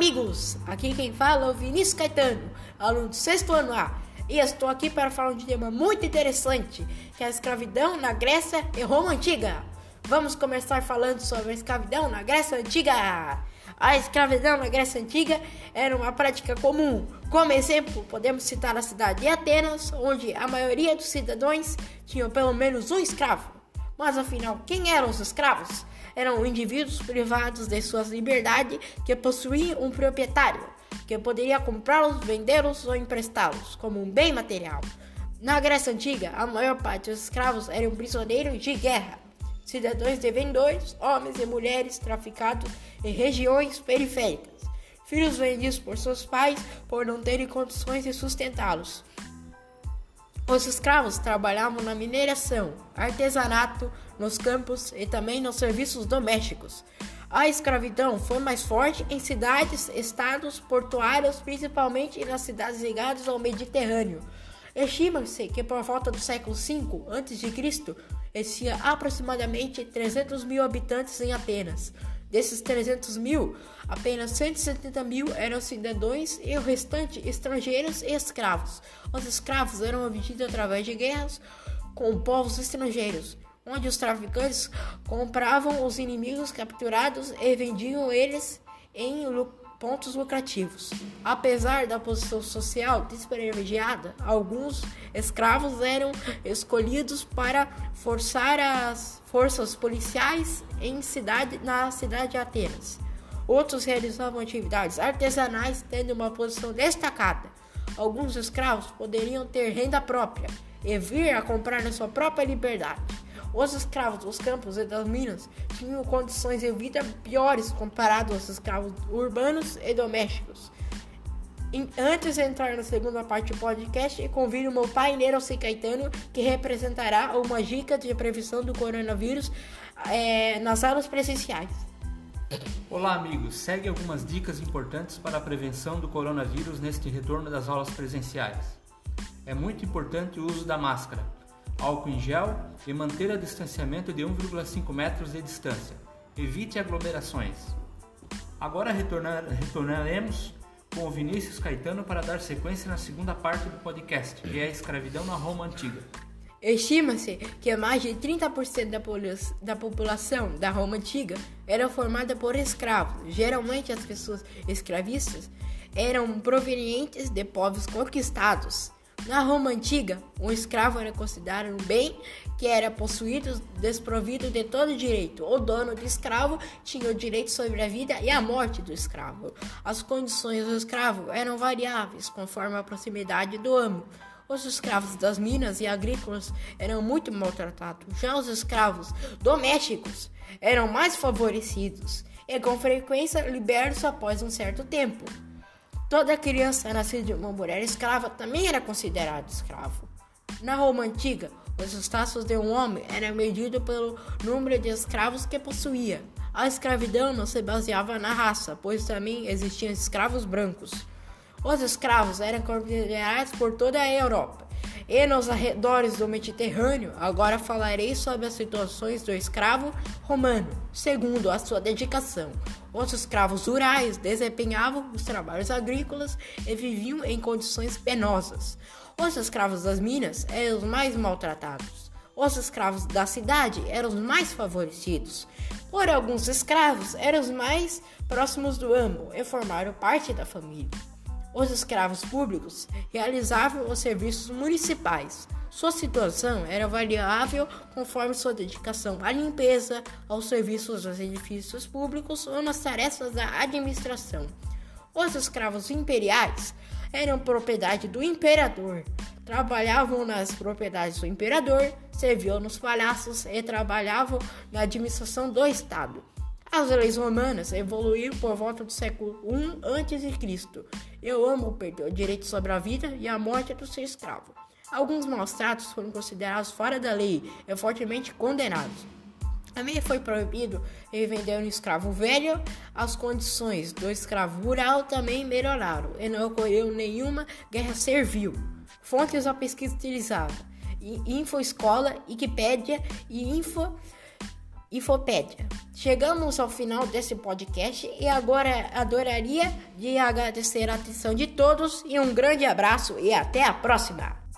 Amigos! Aqui quem fala é o Vinícius Caetano, aluno do sexto ano A, e estou aqui para falar de um tema muito interessante, que é a escravidão na Grécia e Roma Antiga. Vamos começar falando sobre a escravidão na Grécia Antiga. A escravidão na Grécia Antiga era uma prática comum. Como exemplo, podemos citar a cidade de Atenas, onde a maioria dos cidadãos tinham pelo menos um escravo. Mas afinal, quem eram os escravos? Eram indivíduos privados de suas liberdades que possuíam um proprietário, que poderia comprá-los, vendê-los ou emprestá-los como um bem material. Na Grécia Antiga, a maior parte dos escravos eram prisioneiros de guerra, cidadãos de vendedores, homens e mulheres traficados em regiões periféricas, filhos vendidos por seus pais por não terem condições de sustentá-los. Os escravos trabalhavam na mineração, artesanato, nos campos e também nos serviços domésticos. A escravidão foi mais forte em cidades, estados portuários, principalmente nas cidades ligadas ao Mediterrâneo. Estima-se que por volta do século V a.C. existia aproximadamente 300 mil habitantes em Atenas. Desses 300 mil, apenas 170 mil eram cidadãos e o restante estrangeiros e escravos. Os escravos eram vendidos através de guerras com povos estrangeiros, onde os traficantes compravam os inimigos capturados e vendiam eles em pontos lucrativos. Apesar da posição social desprivilegiada, alguns escravos eram escolhidos para forçar as forças policiais em cidade, na cidade de Atenas. Outros realizavam atividades artesanais, tendo uma posição destacada. Alguns escravos poderiam ter renda própria e vir a comprar a sua própria liberdade. Os escravos dos campos e das minas tinham condições de vida piores comparado aos escravos urbanos e domésticos. Antes de entrar na segunda parte do podcast, convido meu pai Nerocê Caetano, que representará uma dica de prevenção do coronavírus é, nas aulas presenciais. Olá, amigos. Segue algumas dicas importantes para a prevenção do coronavírus neste retorno das aulas presenciais. É muito importante o uso da máscara álcool em gel e manter o distanciamento de 1,5 metros de distância. Evite aglomerações. Agora retornar, retornaremos com o Vinícius Caetano para dar sequência na segunda parte do podcast, que é a escravidão na Roma Antiga. Estima-se que mais de 30% da, da população da Roma Antiga era formada por escravos. Geralmente, as pessoas escravistas eram provenientes de povos conquistados. Na Roma antiga, um escravo era considerado um bem que era possuído desprovido de todo direito. O dono do escravo tinha o direito sobre a vida e a morte do escravo. As condições do escravo eram variáveis conforme a proximidade do amo. Os escravos das minas e agrícolas eram muito maltratados. Já os escravos domésticos eram mais favorecidos e com frequência libertos após um certo tempo. Toda criança nascida de uma mulher escrava também era considerado escravo. Na Roma antiga, os status de um homem era medido pelo número de escravos que possuía. A escravidão não se baseava na raça, pois também existiam escravos brancos. Os escravos eram considerados por toda a Europa e nos arredores do Mediterrâneo, agora falarei sobre as situações do escravo romano, segundo a sua dedicação. Os escravos rurais desempenhavam os trabalhos agrícolas e viviam em condições penosas. Os escravos das minas eram os mais maltratados. Os escravos da cidade eram os mais favorecidos. Por alguns escravos eram os mais próximos do amo e formaram parte da família. Os escravos públicos realizavam os serviços municipais. Sua situação era variável conforme sua dedicação à limpeza, aos serviços dos edifícios públicos ou nas tarefas da administração. Os escravos imperiais eram propriedade do imperador. Trabalhavam nas propriedades do imperador, serviam nos palácios e trabalhavam na administração do Estado. As leis romanas evoluíram por volta do século I a.C. Eu amo perder o direito sobre a vida e a morte do seu escravo. Alguns maus tratos foram considerados fora da lei e fortemente condenados. Também foi proibido vender um escravo velho. As condições do escravo rural também melhoraram e não ocorreu nenhuma guerra servil. Fontes da pesquisa utilizada: Info Escola, Wikipédia e Info Infopédia. Chegamos ao final desse podcast e agora adoraria de agradecer a atenção de todos e um grande abraço e até a próxima!